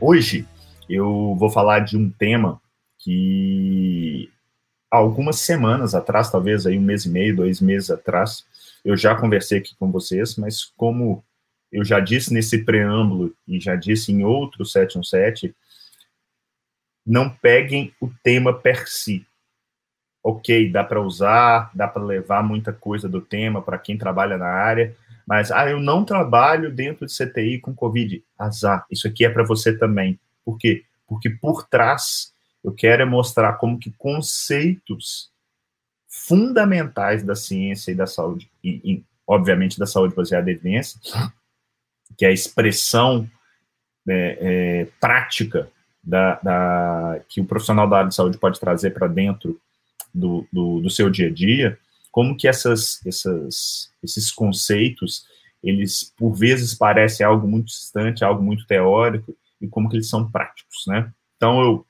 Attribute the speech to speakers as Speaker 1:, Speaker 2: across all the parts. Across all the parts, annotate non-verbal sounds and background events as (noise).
Speaker 1: Hoje eu vou falar de um tema que algumas semanas atrás, talvez aí um mês e meio, dois meses atrás, eu já conversei aqui com vocês, mas como eu já disse nesse preâmbulo e já disse em outro 717, não peguem o tema per si. Ok, dá para usar, dá para levar muita coisa do tema para quem trabalha na área, mas ah, eu não trabalho dentro de CTI com Covid. Azar, isso aqui é para você também. Por quê? Porque por trás eu quero é mostrar como que conceitos fundamentais da ciência e da saúde, e, e obviamente da saúde baseada em evidência, que é a expressão é, é, prática da, da, que o profissional da área de saúde pode trazer para dentro do, do, do, seu dia a dia, como que essas, essas, esses conceitos, eles por vezes parecem algo muito distante, algo muito teórico, e como que eles são práticos, né? Então, eu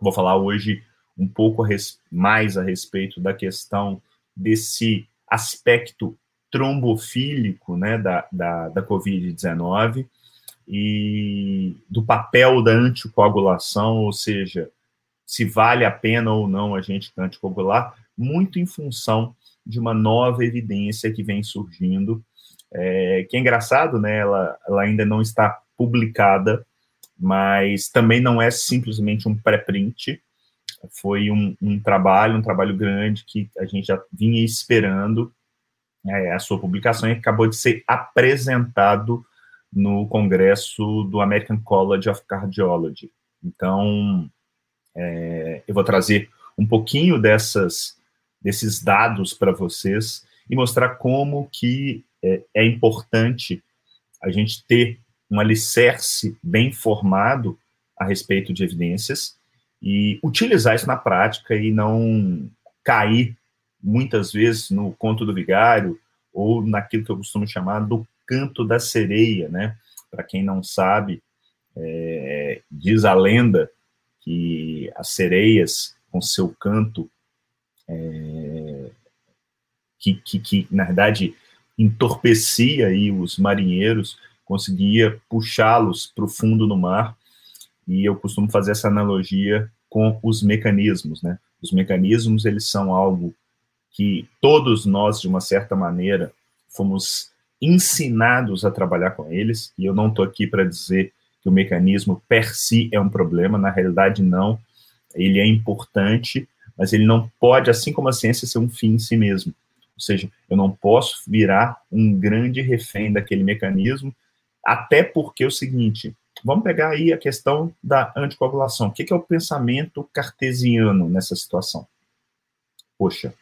Speaker 1: vou falar hoje um pouco mais a respeito da questão desse aspecto trombofílico, né, da, da, da Covid-19, e do papel da anticoagulação, ou seja, se vale a pena ou não a gente anticoagular, muito em função de uma nova evidência que vem surgindo, é, que é engraçado, né, ela, ela ainda não está publicada, mas também não é simplesmente um pré-print, foi um, um, trabalho, um trabalho grande que a gente já vinha esperando é, a sua publicação e acabou de ser apresentado no congresso do American College of Cardiology. Então, é, eu vou trazer um pouquinho dessas, desses dados para vocês e mostrar como que é, é importante a gente ter um alicerce bem formado a respeito de evidências e utilizar isso na prática e não cair muitas vezes no conto do vigário ou naquilo que eu costumo chamar do canto da sereia, né? Para quem não sabe, é, diz a lenda que as sereias, com seu canto, é, que, que, que, na verdade entorpecia aí os marinheiros, conseguia puxá-los para o fundo do mar, e eu costumo fazer essa analogia com os mecanismos, né? Os mecanismos, eles são algo que todos nós, de uma certa maneira, fomos ensinados a trabalhar com eles, e eu não estou aqui para dizer que o mecanismo per si é um problema, na realidade não, ele é importante, mas ele não pode, assim como a ciência, ser um fim em si mesmo. Ou seja, eu não posso virar um grande refém daquele mecanismo, até porque é o seguinte, vamos pegar aí a questão da anticoagulação. O que é o pensamento cartesiano nessa situação? Poxa,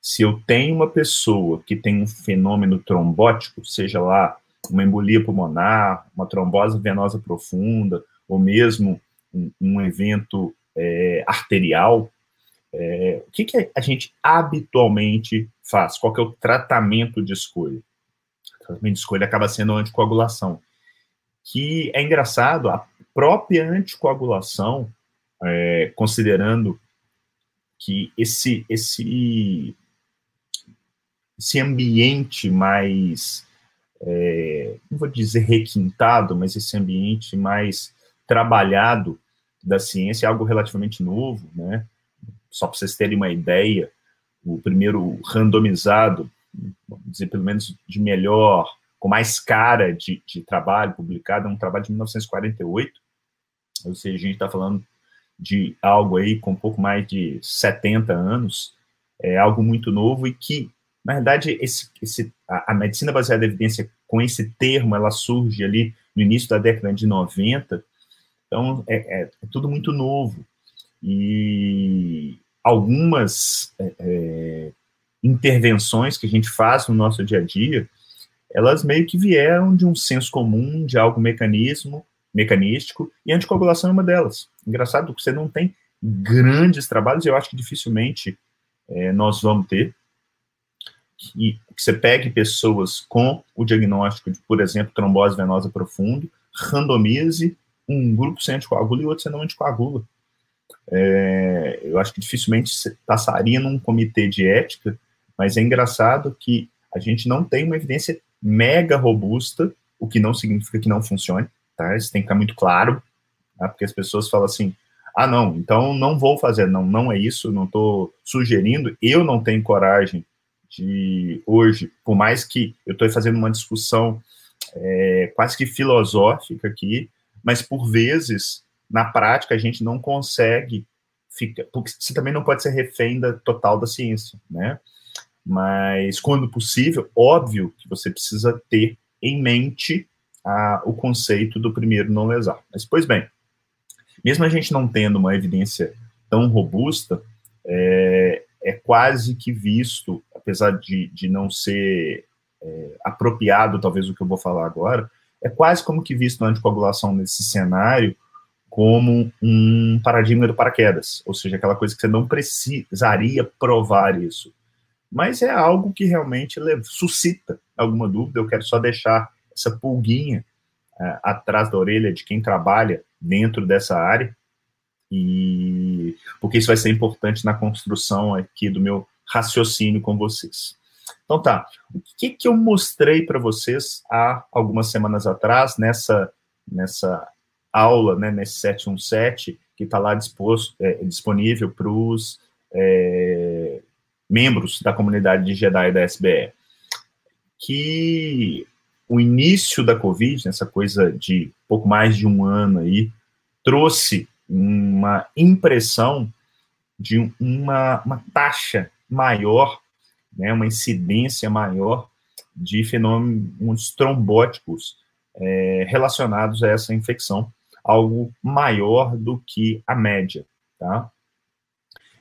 Speaker 1: se eu tenho uma pessoa que tem um fenômeno trombótico, seja lá uma embolia pulmonar, uma trombose venosa profunda, ou mesmo um, um evento é, arterial, é, o que, que a gente habitualmente faz? Qual é o tratamento de escolha? O tratamento de escolha acaba sendo a anticoagulação. Que é engraçado, a própria anticoagulação, é, considerando que esse, esse esse ambiente mais, é, não vou dizer requintado, mas esse ambiente mais trabalhado da ciência é algo relativamente novo, né? Só para vocês terem uma ideia, o primeiro randomizado, vamos dizer, pelo menos de melhor, com mais cara de, de trabalho publicado, é um trabalho de 1948, ou seja, a gente está falando de algo aí com um pouco mais de 70 anos, é algo muito novo e que na verdade, esse, esse, a, a, medicina baseada em evidência, com esse termo, ela surge ali no início da década de 90, então é, é, é tudo muito novo. E algumas é, é, intervenções que a gente faz no nosso dia a dia, elas meio que vieram de um senso comum, de algo mecanismo, mecanístico, e a anticoagulação é uma delas. Engraçado que você não tem grandes trabalhos, eu acho que dificilmente é, nós vamos ter, que, que você pegue pessoas com o diagnóstico de, por exemplo, trombose venosa profunda, randomize um grupo sem anticoagula e outro sem não anticoagula. É, eu acho que dificilmente passaria num comitê de ética, mas é engraçado que a gente não tem uma evidência mega robusta, o que não significa que não funcione, tá? Isso tem que ficar muito claro. Né? Porque as pessoas falam assim, ah, não, então não vou fazer. Não, não é isso, não estou sugerindo. Eu não tenho coragem de, hoje, por mais que eu estou fazendo uma discussão é, quase que filosófica aqui, mas por vezes, na prática, a gente não consegue ficar, porque você também não pode ser refém da total da ciência, né? Mas, quando possível, óbvio que você precisa ter em mente a, o conceito do primeiro não lesar. Mas, pois bem, mesmo a gente não tendo uma evidência tão robusta, é, é quase que visto, apesar de, de não ser é, apropriado, talvez, o que eu vou falar agora, é quase como que visto a anticoagulação nesse cenário como um paradigma do paraquedas, ou seja, aquela coisa que você não precisaria provar isso. Mas é algo que realmente suscita alguma dúvida, eu quero só deixar essa pulguinha é, atrás da orelha de quem trabalha dentro dessa área, e porque isso vai ser importante na construção aqui do meu raciocínio com vocês. Então tá, o que, que eu mostrei para vocês há algumas semanas atrás, nessa, nessa aula, né, nesse 717, que está lá disposto, é, disponível para os é, membros da comunidade de Jedi da SBE, que o início da Covid, essa coisa de pouco mais de um ano aí, trouxe uma impressão de uma, uma taxa maior, né, uma incidência maior de fenômenos trombóticos é, relacionados a essa infecção, algo maior do que a média, tá?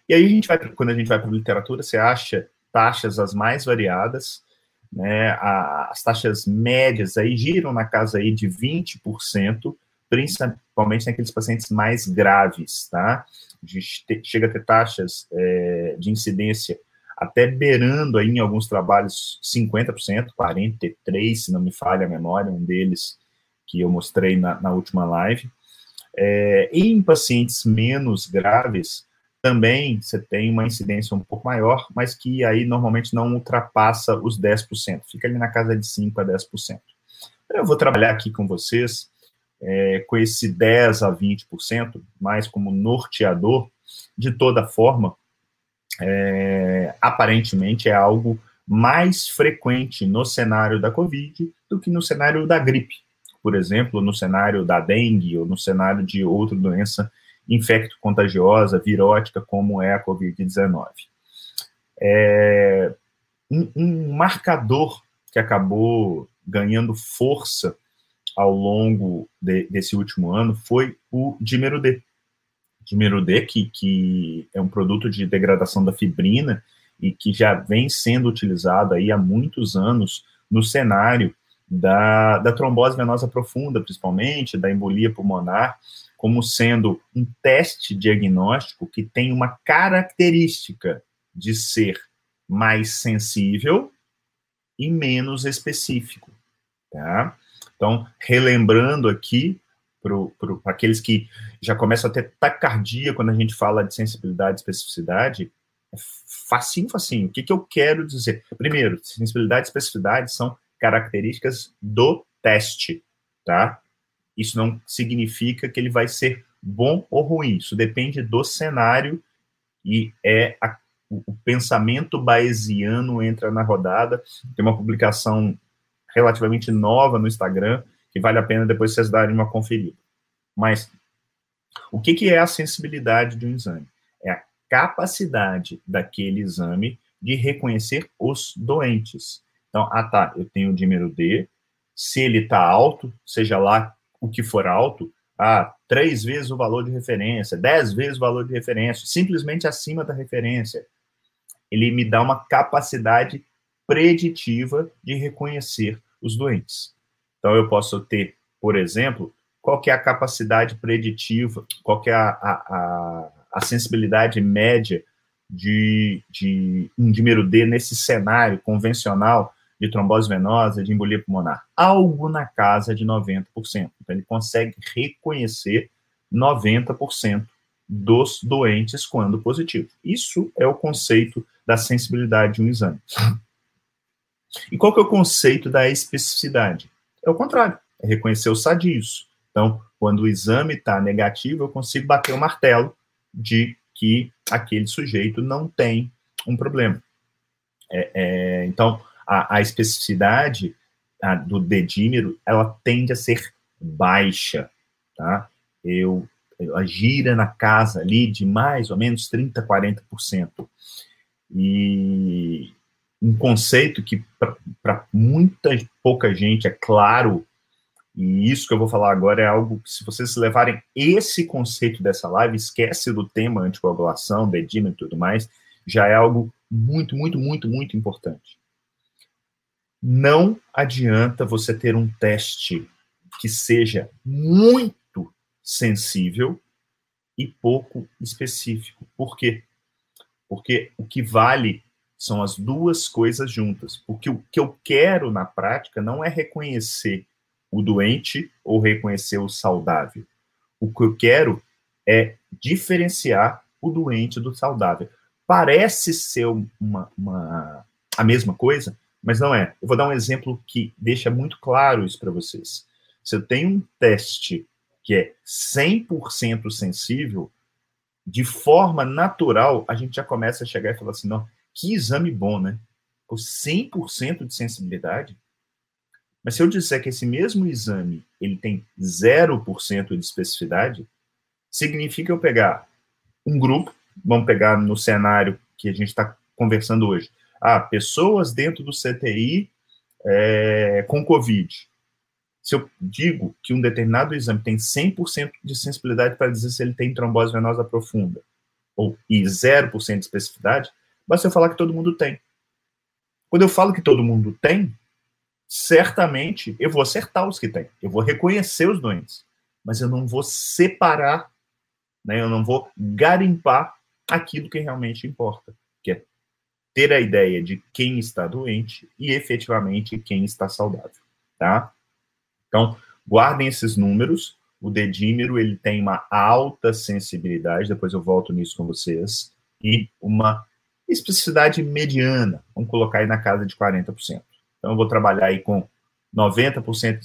Speaker 1: E aí a gente vai, quando a gente vai para a literatura, você acha taxas as mais variadas, né, as taxas médias aí giram na casa aí de 20%, principalmente naqueles pacientes mais graves, tá? Chega a ter taxas é, de incidência até beirando aí em alguns trabalhos 50%, 43%, se não me falha a memória, um deles que eu mostrei na, na última live. É, em pacientes menos graves, também você tem uma incidência um pouco maior, mas que aí normalmente não ultrapassa os 10%, fica ali na casa de 5% a 10%. Eu vou trabalhar aqui com vocês é, com esse 10% a 20%, mais como norteador, de toda forma, é, aparentemente é algo mais frequente no cenário da Covid do que no cenário da gripe, por exemplo, no cenário da dengue ou no cenário de outra doença infecto-contagiosa, virótica, como é a Covid-19. É, um, um, marcador que acabou ganhando força ao longo de, desse último ano foi o dímero D. Dímero D, que, que é um produto de degradação da fibrina e que já vem sendo utilizado aí há muitos anos no cenário da, da trombose venosa profunda, principalmente, da embolia pulmonar, como sendo um teste diagnóstico que tem uma característica de ser mais sensível e menos específico. Tá? Então, relembrando aqui, para aqueles que já começam a ter taquicardia quando a gente fala de sensibilidade e especificidade, é facinho, facinho. O que, que eu quero dizer? Primeiro, sensibilidade e especificidade são características do teste, tá? isso não significa que ele vai ser bom ou ruim. Isso depende do cenário e é a, o, o, pensamento bayesiano entra na rodada. Tem uma publicação relativamente nova no Instagram que vale a pena depois vocês darem uma conferida. Mas o que, que é a sensibilidade de um exame? É a capacidade daquele exame de reconhecer os doentes. Então, ah tá, eu tenho o dímero D, se ele está alto, seja lá o que for alto, ah, três vezes o valor de referência, dez vezes o valor de referência, simplesmente acima da referência, ele me dá uma capacidade preditiva de reconhecer os doentes. Então, eu posso ter, por exemplo, qual que é a capacidade preditiva, qual que é a, a, a, sensibilidade média de, de um dímero D nesse cenário convencional de trombose venosa, de embolia pulmonar, algo na casa de 90%. Então, ele consegue reconhecer 90% dos doentes quando positivo. Isso é o conceito da sensibilidade de um exame. E qual que é o conceito da especificidade? É o contrário, é reconhecer os sadios. Então, quando o exame está negativo, eu consigo bater o martelo de que aquele sujeito não tem um problema. É, é, então, a, a especificidade a, do dedímero, ela tende a ser baixa, tá? Eu, ela gira na casa ali de mais ou menos 30%, 40%. E um conceito que para muita pouca gente é claro, e isso que eu vou falar agora é algo que, se vocês levarem esse conceito dessa live, esquece do tema anticoagulação, dedímero e tudo mais, já é algo muito, muito, muito, muito importante. Não adianta você ter um teste que seja muito sensível e pouco específico. Por quê? Porque o que vale são as duas coisas juntas. Porque o que eu quero na prática não é reconhecer o doente ou reconhecer o saudável. O que eu quero é diferenciar o doente do saudável. Parece ser uma, uma a mesma coisa, mas não é. Eu vou dar um exemplo que deixa muito claro isso para vocês. Se eu tenho um teste que é 100% sensível, de forma natural, a gente já começa a chegar e falar assim, não, que exame bom, né? Com 100% de sensibilidade. Mas se eu disser que esse mesmo exame, ele tem 0% de especificidade, significa eu pegar um grupo, vamos pegar no cenário que a gente está conversando hoje, ah, pessoas dentro do CTI é, com Covid. Se eu digo que um determinado exame tem 100% de sensibilidade para dizer se ele tem trombose venosa profunda, ou e 0% de especificidade, basta eu falar que todo mundo tem. Quando eu falo que todo mundo tem, certamente eu vou acertar os que têm. Eu vou reconhecer os doentes. Mas eu não vou separar, né, eu não vou garimpar aquilo que realmente importa, que é ter a ideia de quem está doente e efetivamente quem está saudável, tá? Então, guardem esses números. O dedímero, ele tem uma alta sensibilidade, depois eu volto nisso com vocês, e uma especificidade mediana, vamos colocar aí na casa de 40%. Então, eu vou trabalhar aí com 90%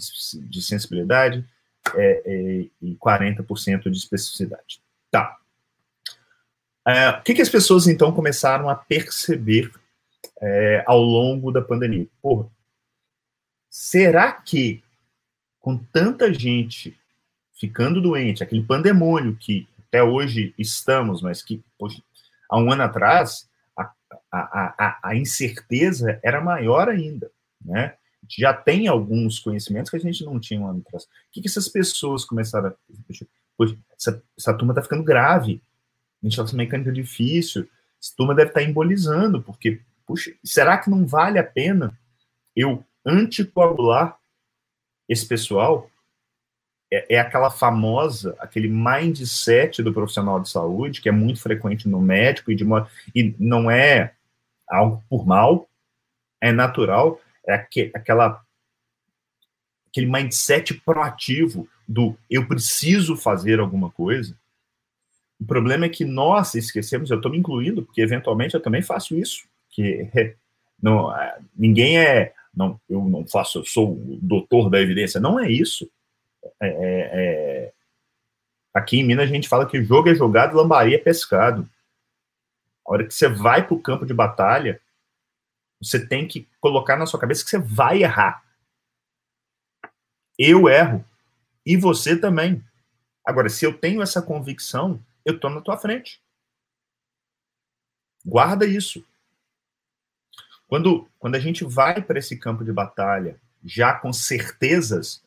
Speaker 1: de sensibilidade é, é, e 40% de especificidade. Tá. É, o que, que, as pessoas, então, começaram a perceber é, ao longo da pandemia? Porra, será que, com tanta gente ficando doente, aquele pandemônio que até hoje estamos, mas que hoje, há um ano atrás, a, a, a, a incerteza era maior ainda, né? já tem alguns conhecimentos que a gente não tinha um ano atrás. O que, que essas pessoas começaram a. Poxa, essa, essa turma está ficando grave ventilação mecânica difícil, essa turma deve estar embolizando, porque, puxa, será que não vale a pena eu anticoagular esse pessoal? É, é aquela famosa, aquele mindset do profissional de saúde, que é muito frequente no médico, e, de uma, e não é algo por mal, é natural, é aqu, aquela aquele mindset proativo do eu preciso fazer alguma coisa, o problema é que nós esquecemos, eu estou me incluindo, porque eventualmente eu também faço isso, que é, não, é, ninguém é, não, eu não faço, eu sou o doutor da evidência, não é isso. É, é, é aqui em Minas a gente fala que jogo é jogado, lambaria é pescado. A hora que você vai para o campo de batalha, você tem que colocar na sua cabeça que você vai errar. Eu erro. E você também. Agora, se eu tenho essa convicção, eu estou na tua frente. Guarda isso. Quando, quando a gente vai para esse campo de batalha já com certezas,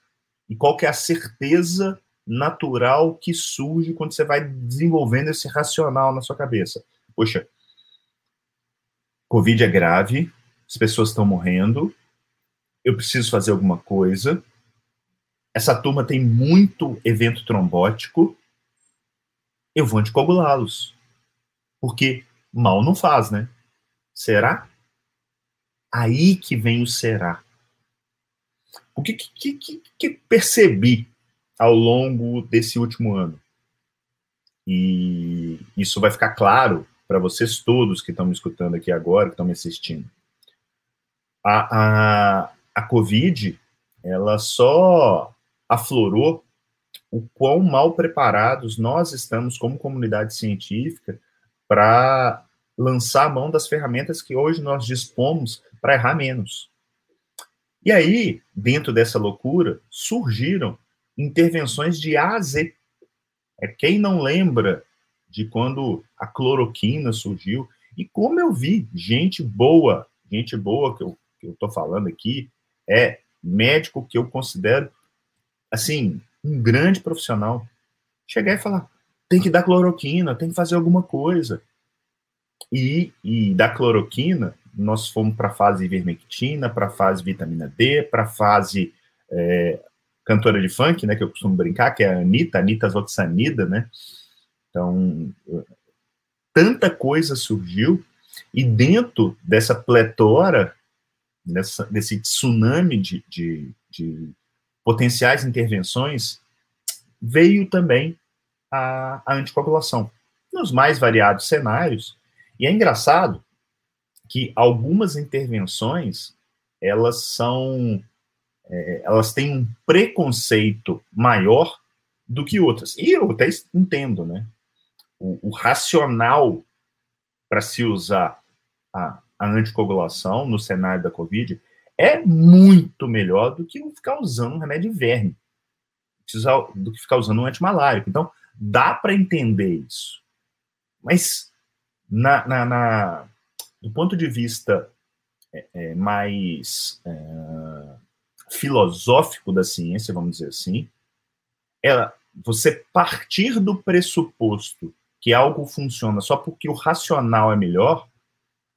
Speaker 1: e qual que é a certeza natural que surge quando você vai desenvolvendo esse racional na sua cabeça? Poxa, Covid é grave, as pessoas estão morrendo, eu preciso fazer alguma coisa, essa turma tem muito evento trombótico, eu vou anticoagulá-los. Porque mal não faz, né? Será? Aí que vem o será. O que, que, que, que percebi ao longo desse último ano? E isso vai ficar claro para vocês todos que estão me escutando aqui agora, que estão me assistindo. A, a, a Covid, ela só aflorou o quão mal preparados nós estamos como comunidade científica para lançar a mão das ferramentas que hoje nós dispomos para errar menos. E aí, dentro dessa loucura, surgiram intervenções de A a Z. É quem não lembra de quando a cloroquina surgiu e como eu vi gente boa, gente boa que eu estou falando aqui, é médico que eu considero, assim, um grande profissional, chegar e falar: tem que dar cloroquina, tem que fazer alguma coisa. E, e da cloroquina, nós fomos para a fase ivermectina, para a fase vitamina D, para a fase é, cantora de funk, né, que eu costumo brincar, que é a Anitta, Anitta Zoxanida, né? Então, tanta coisa surgiu, e dentro dessa pletora, dessa, desse tsunami de, de, de potenciais intervenções, veio também a, a anticoagulação, nos mais variados cenários. E é engraçado que algumas intervenções, elas são, é, elas têm um preconceito maior do que outras. E eu até entendo, né? O, o racional para se usar a, a anticoagulação no cenário da Covid é muito melhor do que ficar usando um remédio verme, do que ficar usando um antimalárico. Então, dá para entender isso. Mas, na, na, na, do ponto de vista é, é, mais é, filosófico da ciência, vamos dizer assim, ela, você partir do pressuposto que algo funciona só porque o racional é melhor,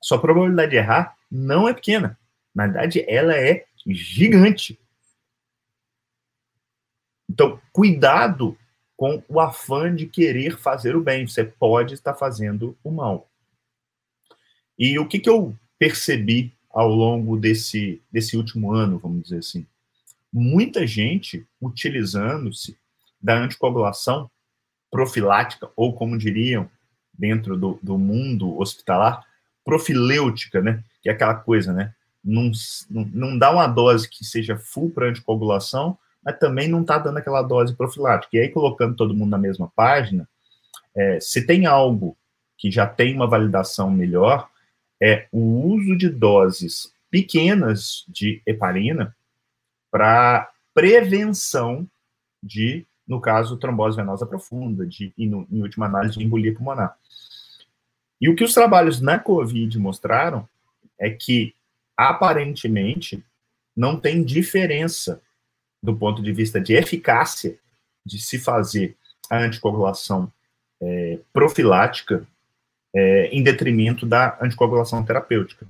Speaker 1: sua probabilidade de errar não é pequena. Na verdade, ela é gigante. Então, cuidado com o afã de querer fazer o bem. Você pode estar fazendo o mal. E o que, que eu percebi ao longo desse, desse último ano, vamos dizer assim? Muita gente utilizando-se da anticoagulação profilática, ou como diriam dentro do, do mundo hospitalar, profilêutica, né? Que é aquela coisa, né? não, não dá uma dose que seja full para anticoagulação, mas também não está dando aquela dose profilática. E aí, colocando todo mundo na mesma página, é, se tem algo que já tem uma validação melhor, é o uso de doses pequenas de heparina para prevenção de, no caso, trombose venosa profunda, de, e em última análise, de embolia pulmonar. E o que os trabalhos na COVID mostraram é que aparentemente não tem diferença do ponto de vista de eficácia de se fazer a anticoagulação é, profilática é, em detrimento da anticoagulação terapêutica.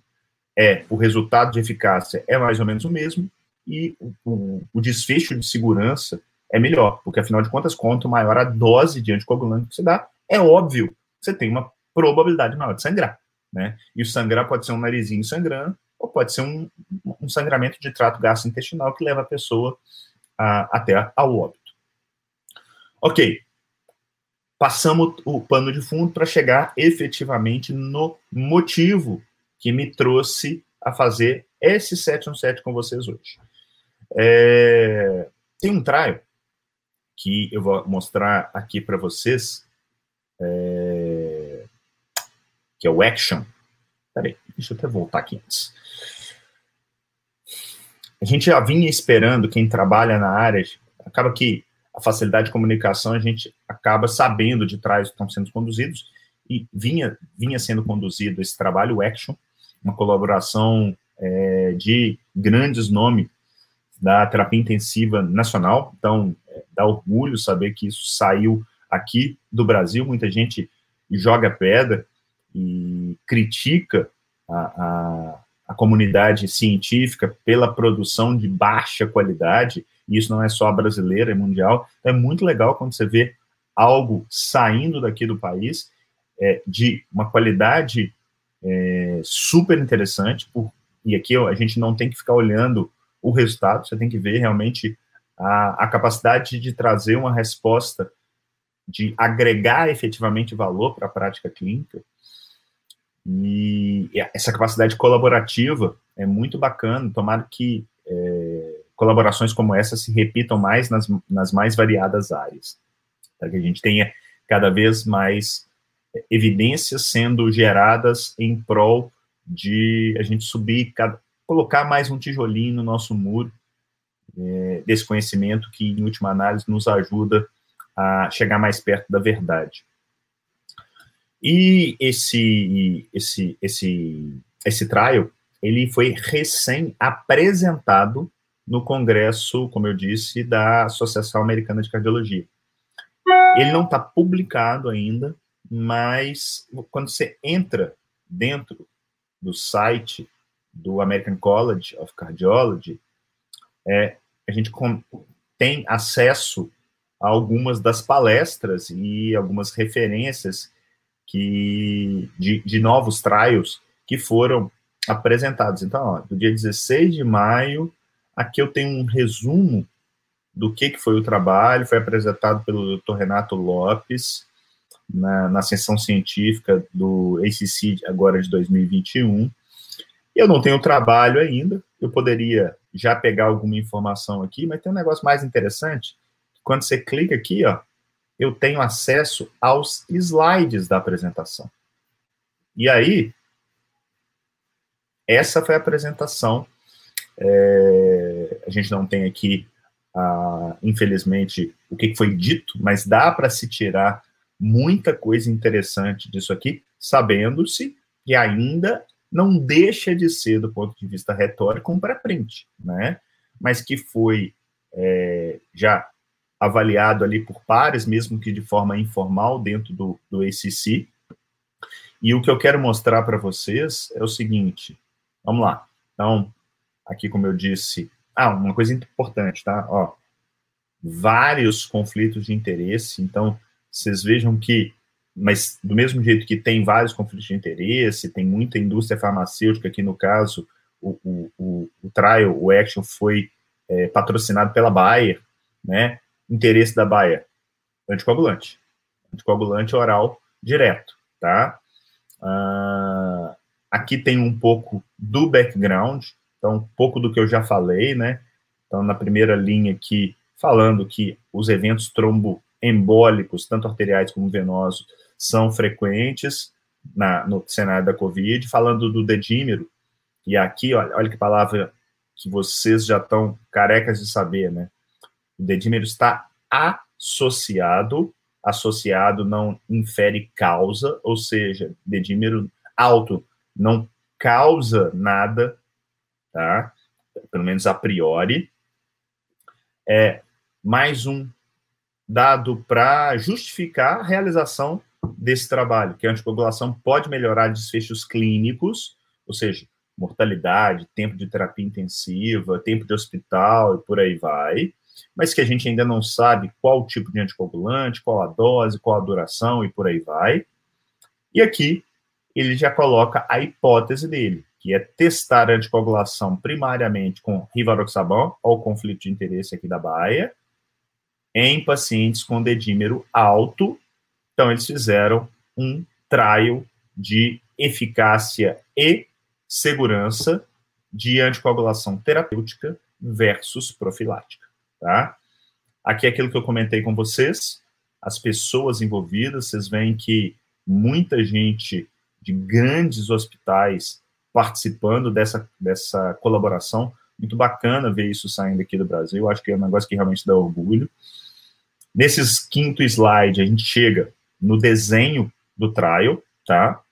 Speaker 1: É, o resultado de eficácia é mais ou menos o mesmo e o, o, desfecho de segurança é melhor, porque afinal de contas, quanto maior a dose de anticoagulante que você dá, é óbvio que você tem uma probabilidade maior de sangrar, né? E o sangrar pode ser um narizinho sangrando, ou pode ser um, um sangramento de trato gastrointestinal que leva a pessoa a, até ao óbito. Ok. Passamos o pano de fundo para chegar efetivamente no motivo que me trouxe a fazer esse 717 com vocês hoje. É, tem um trial que eu vou mostrar aqui para vocês, é, que é o Action. Peraí, deixa eu até voltar aqui antes a gente já vinha esperando, quem trabalha na área, acaba que a facilidade de comunicação, a gente acaba sabendo de trás que estão sendo conduzidos, e vinha, vinha sendo conduzido esse trabalho, o Action, uma colaboração é, de grandes nomes da terapia intensiva nacional, então é, dá orgulho saber que isso saiu aqui do Brasil, muita gente joga pedra e critica a, a a comunidade científica pela produção de baixa qualidade, e isso não é só brasileira, é mundial. Então, é muito legal quando você vê algo saindo daqui do país é, de uma qualidade é, super interessante, por, e aqui a gente não tem que ficar olhando o resultado, você tem que ver realmente a, a capacidade de trazer uma resposta, de agregar efetivamente valor para a prática clínica, e essa capacidade colaborativa é muito bacana. Tomara que colaborações como essa se repitam mais nas, nas mais variadas áreas. Para que a gente tenha cada vez mais evidências sendo geradas em prol de a gente subir, cada, colocar mais um tijolinho no nosso muro é, desse conhecimento que, em última análise, nos ajuda a chegar mais perto da verdade. E esse, esse, esse, esse trial, ele foi recém apresentado no congresso, como eu disse, da Associação Americana de Cardiologia. Ele não está publicado ainda, mas quando você entra dentro do site do American College of Cardiology, é, a gente tem acesso a algumas das palestras e algumas referências que de, de novos trials que foram apresentados. Então, ó, do dia 16 de maio, aqui eu tenho um resumo do que, que foi o trabalho, foi apresentado pelo Dr. Renato Lopes na, na sessão científica do ACC agora de 2021. Eu não tenho trabalho ainda, eu poderia já pegar alguma informação aqui, mas tem um negócio mais interessante. Quando você clica aqui, ó, eu tenho acesso aos slides da apresentação. E aí, essa foi a apresentação. É, a gente não tem aqui, ah, infelizmente, o que foi dito, mas dá para se tirar muita coisa interessante disso aqui, sabendo-se que ainda não deixa de ser, do ponto de vista retórico, um pré-print, né? Mas que foi é, já avaliado ali por pares, mesmo que de forma informal, dentro do, do ACC. E o que eu quero mostrar para vocês é o seguinte, vamos lá. Então, aqui, como eu disse, ah, uma coisa importante, tá? Ó, vários conflitos de interesse, então, vocês vejam que mas do mesmo jeito que tem vários conflitos de interesse, tem muita indústria farmacêutica, aqui no caso, o, o, o, o trial, o action foi é, patrocinado pela Bayer, né? Interesse da Bayer, anticoagulante. Anticoagulante oral direto, tá? Ah, aqui tem um pouco do background, então, um pouco do que eu já falei, né? Então, na primeira linha aqui, falando que os eventos tromboembólicos, tanto arteriais como venosos, são frequentes na, no cenário da Covid, falando do dedímero, e aqui, olha, olha que palavra que vocês já estão carecas de saber, né? O dedímero está associado, associado não infere causa, ou seja, dedímero alto não causa nada, tá? Pelo menos a priori. É mais um dado para justificar a realização desse trabalho, que a anticoagulação pode melhorar desfechos clínicos, ou seja, mortalidade, tempo de terapia intensiva, tempo de hospital e por aí vai, mas que a gente ainda não sabe qual tipo de anticoagulante, qual a dose, qual a duração e por aí vai. E aqui ele já coloca a hipótese dele, que é testar a anticoagulação primariamente com rivaroxaban, ou conflito de interesse aqui da Baia, em pacientes com dedímero alto então, eles fizeram um trial de eficácia e segurança de anticoagulação terapêutica versus profilática, tá? Aqui é aquilo que eu comentei com vocês, as pessoas envolvidas, vocês veem que muita gente de grandes hospitais participando dessa, dessa colaboração, muito bacana ver isso saindo aqui do Brasil, acho que é um negócio que realmente dá orgulho. Nesses quinto slide, a gente chega no desenho do trial, tá?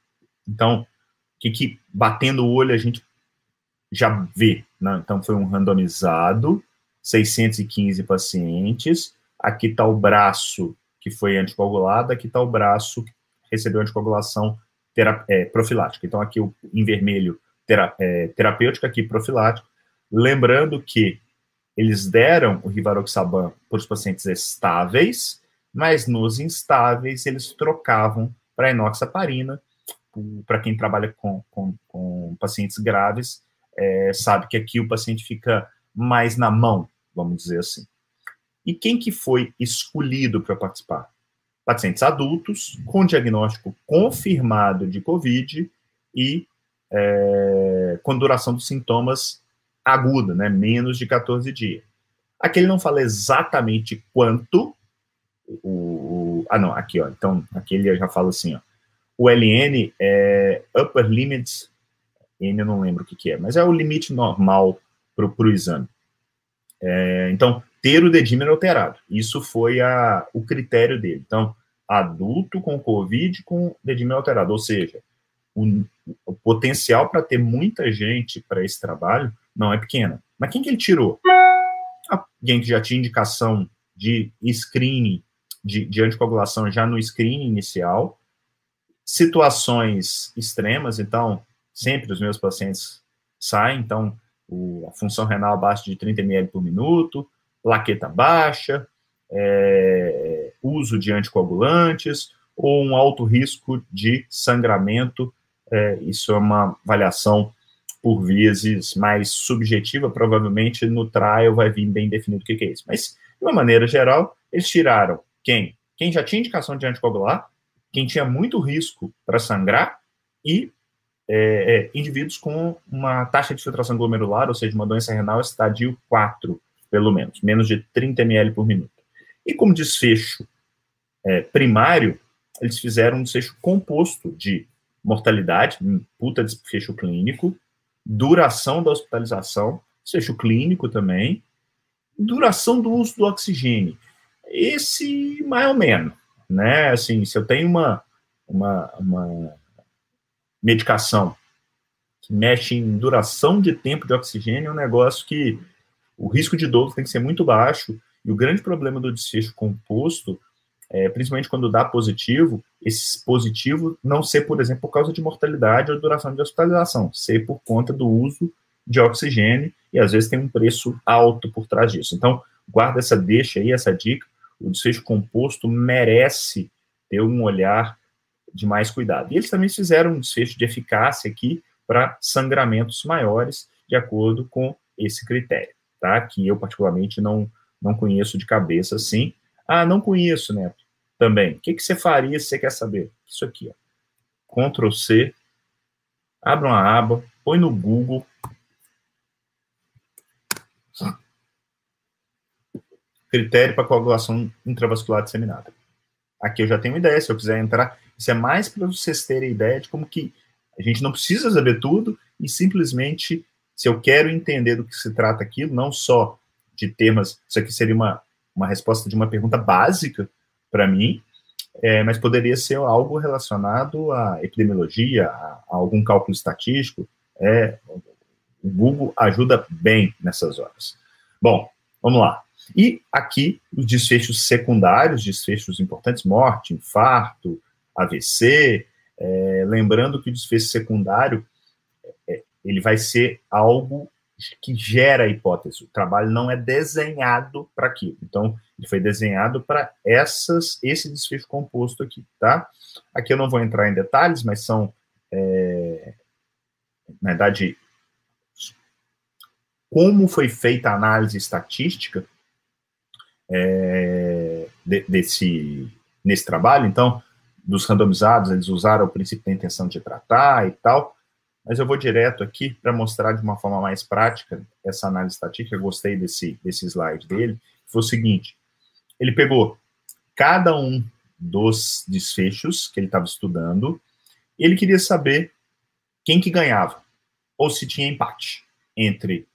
Speaker 1: Então, que, que batendo o olho a gente já vê, né? Então, foi um randomizado, 615 pacientes, aqui está o braço que foi anticoagulado, aqui está o braço que recebeu anticoagulação é, profilática. Então, aqui o, em vermelho, é, terapêutico, aqui profilático. Lembrando que eles deram o rivaroxaban para os pacientes estáveis, mas nos instáveis eles trocavam para enoxaparina. Para quem trabalha com, com, com pacientes graves, é, sabe que aqui o paciente fica mais na mão, vamos dizer assim. E quem que foi escolhido para participar? Pacientes adultos com diagnóstico confirmado de COVID e é, com duração dos sintomas aguda, né? Menos de 14 dias. Aqui ele não fala exatamente quanto. O, o, ah, não, aqui, ó. Então, aqui ele já fala assim, ó. O LN é Upper Limits, N eu não lembro o que, que é, mas é o limite normal para o exame. É, então, ter o dedímero alterado. Isso foi a, o critério dele. Então, adulto com Covid com dedímero alterado. Ou seja, o, o potencial para ter muita gente para esse trabalho não é pequeno. Mas quem que ele tirou? Alguém que já tinha indicação de screening, de, de anticoagulação já no screening inicial, situações extremas, então, sempre os meus pacientes saem, então, o, a função renal abaixo de 30 ml por minuto, plaqueta baixa, é, uso de anticoagulantes, ou um alto risco de sangramento, é, isso é uma avaliação por vezes mais subjetiva, provavelmente no trial vai vir bem definido o que, que é isso. Mas, de uma maneira geral, eles tiraram quem? Quem já tinha indicação de anticoagular, quem tinha muito risco para sangrar e é, é, indivíduos com uma taxa de filtração glomerular, ou seja, uma doença renal estadio 4, pelo menos, menos de 30 ml por minuto. E como desfecho é, primário, eles fizeram um desfecho composto de mortalidade, puta desfecho clínico, duração da hospitalização, seja clínico também, duração do uso do oxigênio. Esse, mais ou menos, né? Assim, se eu tenho uma, uma, uma medicação que mexe em duração de tempo de oxigênio, é um negócio que o risco de dor tem que ser muito baixo, e o grande problema do desfecho composto é, principalmente quando dá positivo, esse positivo não ser, por exemplo, por causa de mortalidade ou duração de hospitalização, ser por conta do uso de oxigênio, e às vezes tem um preço alto por trás disso. Então, guarda essa deixa aí, essa dica, o desfecho composto merece ter um olhar de mais cuidado. E eles também fizeram um desfecho de eficácia aqui para sangramentos maiores, de acordo com esse critério, tá? Que eu particularmente não, não conheço de cabeça assim. Ah, não conheço, Neto também. O que, que você faria se você quer saber? Isso aqui, ó. Ctrl C, abre uma aba, põe no Google. Critério para coagulação intravascular disseminada. Aqui eu já tenho ideia, se eu quiser entrar. Isso é mais para vocês terem ideia de como que a gente não precisa saber tudo e simplesmente, se eu quero entender do que se trata aquilo, não só de temas, isso aqui seria uma, uma resposta de uma pergunta básica, para mim, é, mas poderia ser algo relacionado à epidemiologia, a, a algum cálculo estatístico. É, o Google ajuda bem nessas horas. Bom, vamos lá. E aqui os desfechos secundários, desfechos importantes, morte, infarto, AVC. É, lembrando que o desfecho secundário ele vai ser algo que gera a hipótese. O trabalho não é desenhado para aquilo. Então, ele foi desenhado para essas esse desfecho composto aqui, tá? Aqui eu não vou entrar em detalhes, mas são, é, na verdade, como foi feita a análise estatística é, de, desse nesse trabalho. Então, dos randomizados, eles usaram o princípio da intenção de tratar e tal mas eu vou direto aqui para mostrar de uma forma mais prática essa análise estatística. Eu gostei desse, desse slide dele. Foi o seguinte: ele pegou cada um dos desfechos que ele estava estudando, ele queria saber quem que ganhava, ou se tinha empate entre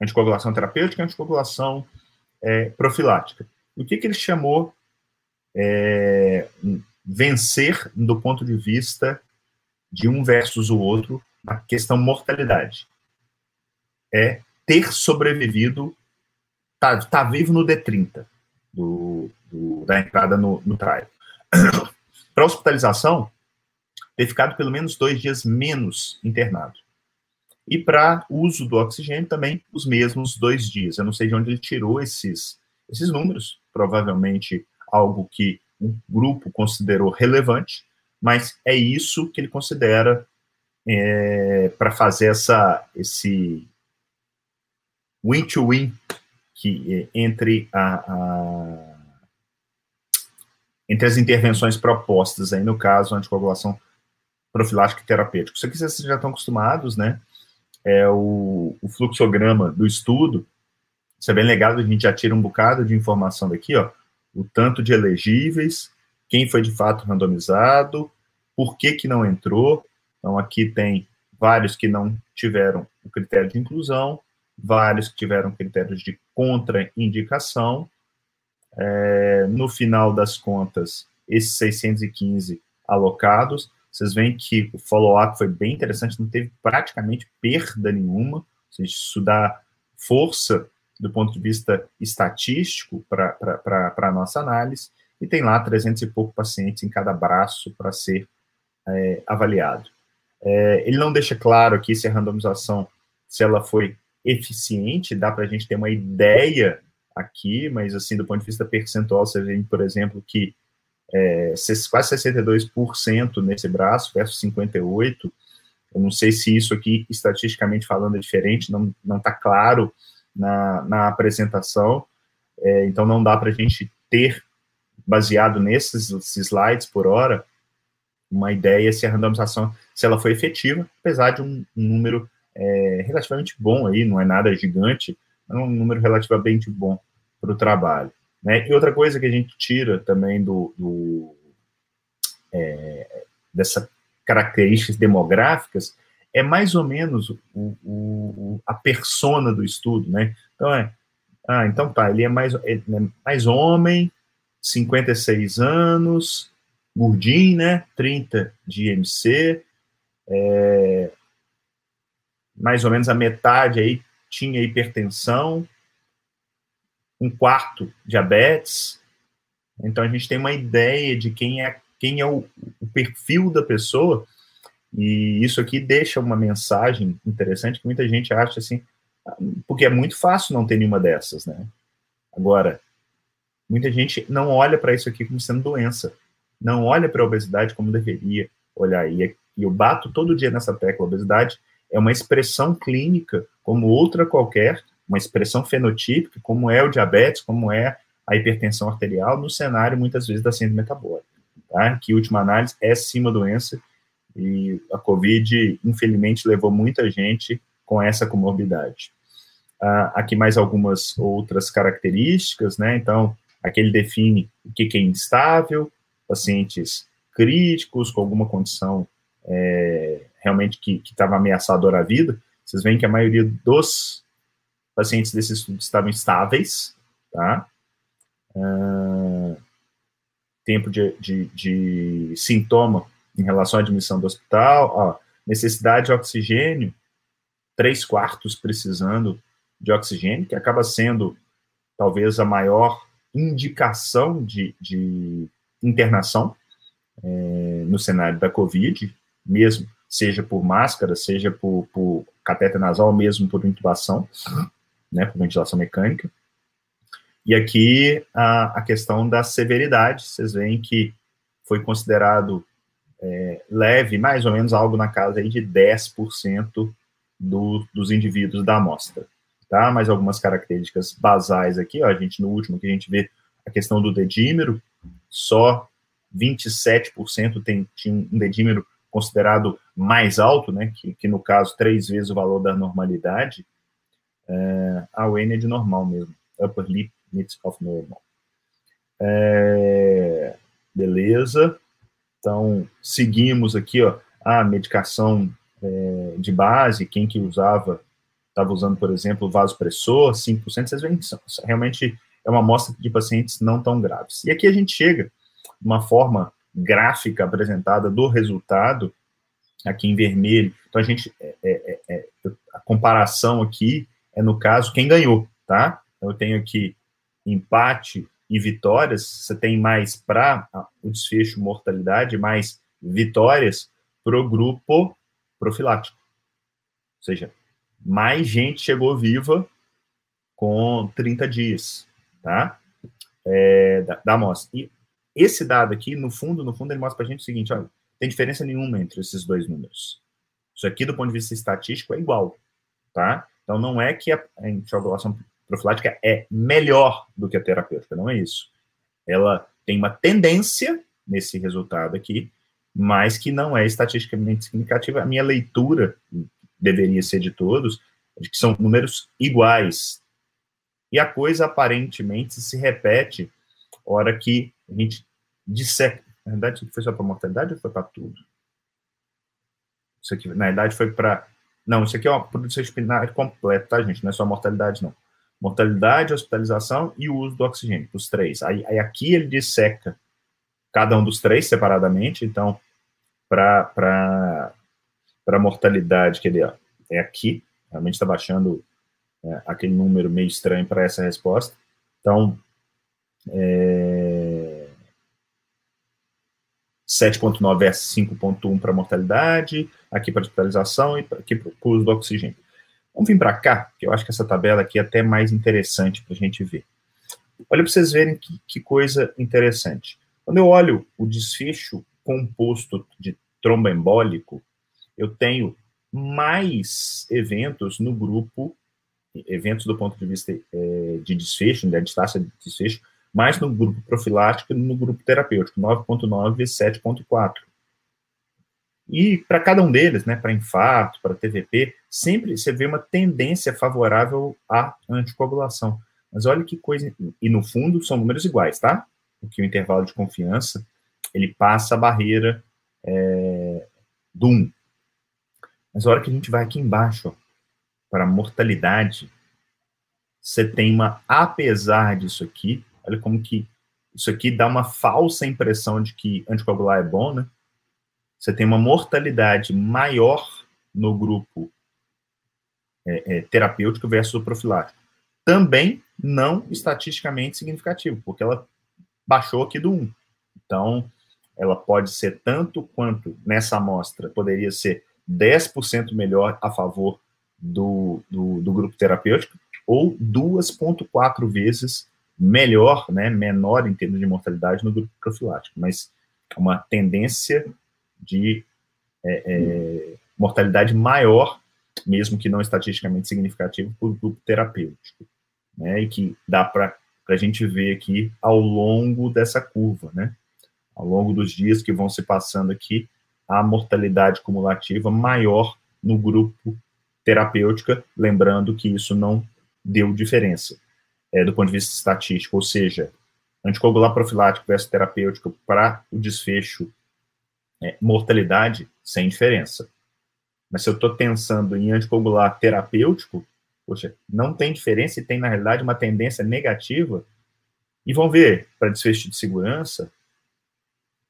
Speaker 1: anticoagulação terapêutica e anticoagulação é, profilática. O que, que ele chamou é, vencer do ponto de vista de um versus o outro a questão mortalidade. É ter sobrevivido, tá, tá vivo no D30 do, do da entrada no, no trial. (clears throat) Para hospitalização, ter ficado pelo menos dois dias menos internado. E para uso do oxigênio também os mesmos dois dias. Eu não sei de onde ele tirou esses, esses números, provavelmente algo que o grupo considerou relevante, mas é isso que ele considera é, para fazer essa, esse win-to-win que, é, entre, a, a, entre as intervenções propostas, aí no caso, anticoagulação profilática e terapêutica. Isso aqui vocês já estão acostumados, né? é o, o fluxograma do estudo. Isso é bem legal, a gente já tira um bocado de informação daqui, ó. O tanto de elegíveis, quem foi de fato randomizado, por que que não entrou. Então, aqui tem vários que não tiveram o critério de inclusão, vários que tiveram critérios de contraindicação. É, no final das contas, esses 615 alocados, vocês veem que o follow-up foi bem interessante, não teve praticamente perda nenhuma, seja, isso dá força do ponto de vista estatístico para a nossa análise, e tem lá 300 e pouco pacientes em cada braço para ser é, avaliado. É, ele não deixa claro aqui se a randomização, se ela foi eficiente, dá para a gente ter uma ideia aqui, mas assim, do ponto de vista percentual, você vê, por exemplo, que é, quase 62% nesse braço versus 58%. Eu não sei se isso aqui, estatisticamente falando, é diferente, não está claro na, na apresentação, é, então não dá para a gente ter, baseado nesses slides por hora, uma ideia se a randomização, se ela foi efetiva, apesar de um, um número é, relativamente bom aí, não é nada gigante, é um número relativamente bom para o trabalho. Né? E outra coisa que a gente tira também do, do é, dessas características demográficas é mais ou menos o, o, a persona do estudo, né? Então é, ah, então tá, ele é mais, ele é mais homem, 56 anos, gordinho, né? 30 de IMC, é, mais ou menos a metade aí tinha hipertensão, um quarto diabetes. Então a gente tem uma ideia de quem é quem é o, o perfil da pessoa e isso aqui deixa uma mensagem interessante que muita gente acha assim, porque é muito fácil não ter nenhuma dessas, né? Agora, muita gente não olha para isso aqui como sendo doença, não olha para a obesidade como deveria olhar. E eu bato todo dia nessa tecla: obesidade é uma expressão clínica como outra qualquer, uma expressão fenotípica, como é o diabetes, como é a hipertensão arterial, no cenário, muitas vezes, da síndrome metabólica, tá? Que, última análise, é sim uma doença, e a COVID, infelizmente, levou muita gente com essa comorbidade. Ah, aqui mais algumas outras características, né? Então, aqui ele define o que é instável, pacientes críticos, com alguma condição é, realmente que estava ameaçadora à vida. Vocês veem que a maioria dos pacientes desse estudo estavam estáveis, tá? Uh, tempo de, de, de, sintoma em relação à admissão do hospital, ó, necessidade de oxigênio, três quartos precisando de oxigênio, que acaba sendo talvez a maior indicação de, de internação é, no cenário da Covid, mesmo seja por máscara, seja por, por catéter nasal, mesmo por intubação né, por ventilação mecânica. E aqui a, a questão da severidade, vocês veem que foi considerado é, leve, mais ou menos algo na casa aí de 10% do, dos indivíduos da amostra. Tá? Mais algumas características basais aqui, ó, a gente no último que a gente vê a questão do dedímero, só 27% tem, tinha um dedímero considerado mais alto, né, que, que no caso três vezes o valor da normalidade, é, a Wayne é de normal mesmo. Upper lip limits of normal. É, beleza. Então, seguimos aqui, ó, a medicação é, de base, quem que usava, estava usando, por exemplo, vasopressor, 5%, vocês veem que realmente é uma amostra de pacientes não tão graves. E aqui a gente chega, uma forma gráfica apresentada do resultado, aqui em vermelho. Então, a gente, é, é, é, a comparação aqui é, no caso, quem ganhou, tá? Então, eu tenho aqui empate e vitórias, você tem mais para o desfecho mortalidade, mais vitórias para o grupo profilático. Ou seja, mais gente chegou viva com 30 dias, tá? É, da, da amostra. E esse dado aqui, no fundo, no fundo, ele mostra para a gente o seguinte, olha, tem diferença nenhuma entre esses dois números. Isso aqui, do ponto de vista estatístico, é igual, tá? Então, não é que a anticoagulação profilática é melhor do que a terapêutica, não é isso. Ela tem uma tendência nesse resultado aqui, mas que não é estatisticamente significativa. A minha leitura deveria ser de todos, de que são números iguais. E a coisa aparentemente se repete hora que a gente disseca. Na verdade, foi só para mortalidade ou foi para tudo? Isso aqui, na verdade, foi para. Não, isso aqui é uma produção espinária completa, tá, gente? Não é só mortalidade, não. Mortalidade, hospitalização e o uso do oxigênio, os três. Aí, aí aqui ele disseca cada um dos três separadamente, então, para mortalidade, que ele é aqui, realmente está baixando é, aquele número meio estranho para essa resposta. Então, é, 7,9 versus 5,1 para mortalidade, aqui para hospitalização e aqui para o uso do oxigênio. Vamos vir para cá, que eu acho que essa tabela aqui é até mais interessante para a gente ver. Olha para vocês verem que, que coisa interessante. Quando eu olho o desfecho composto de tromboembólico, eu tenho mais eventos no grupo, eventos do ponto de vista é, de desfecho, da distância de desfecho, mais no grupo profilático e no grupo terapêutico, 9.9 e 7.4. E para cada um deles, né, para infarto, para TVP, sempre você vê uma tendência favorável à anticoagulação. Mas olha que coisa, e no fundo são números iguais, tá? Porque o intervalo de confiança, ele passa a barreira é, do 1. Mas a hora que a gente vai aqui embaixo, para mortalidade, você tem uma, apesar disso aqui, olha como que isso aqui dá uma falsa impressão de que anticoagular é bom, né? Você tem uma mortalidade maior no grupo é, é, terapêutico versus o profilático. Também não estatisticamente significativo, porque ela baixou aqui do 1. Então, ela pode ser tanto quanto nessa amostra poderia ser 10% melhor a favor do, do, do grupo terapêutico, ou 2,4 vezes melhor, né, menor em termos de mortalidade no grupo profilático, mas uma tendência de é, é, mortalidade maior, mesmo que não estatisticamente significativo, para o grupo terapêutico, né, e que dá para a gente ver aqui ao longo dessa curva, né, ao longo dos dias que vão se passando aqui, a mortalidade cumulativa maior no grupo terapêutica, lembrando que isso não deu diferença é, do ponto de vista estatístico, ou seja, anticoagular profilático versus terapêutico para o desfecho é, mortalidade, sem diferença. Mas se eu estou pensando em anticoagular terapêutico, poxa, não tem diferença e tem, na realidade, uma tendência negativa. E vão ver, para desfecho de segurança,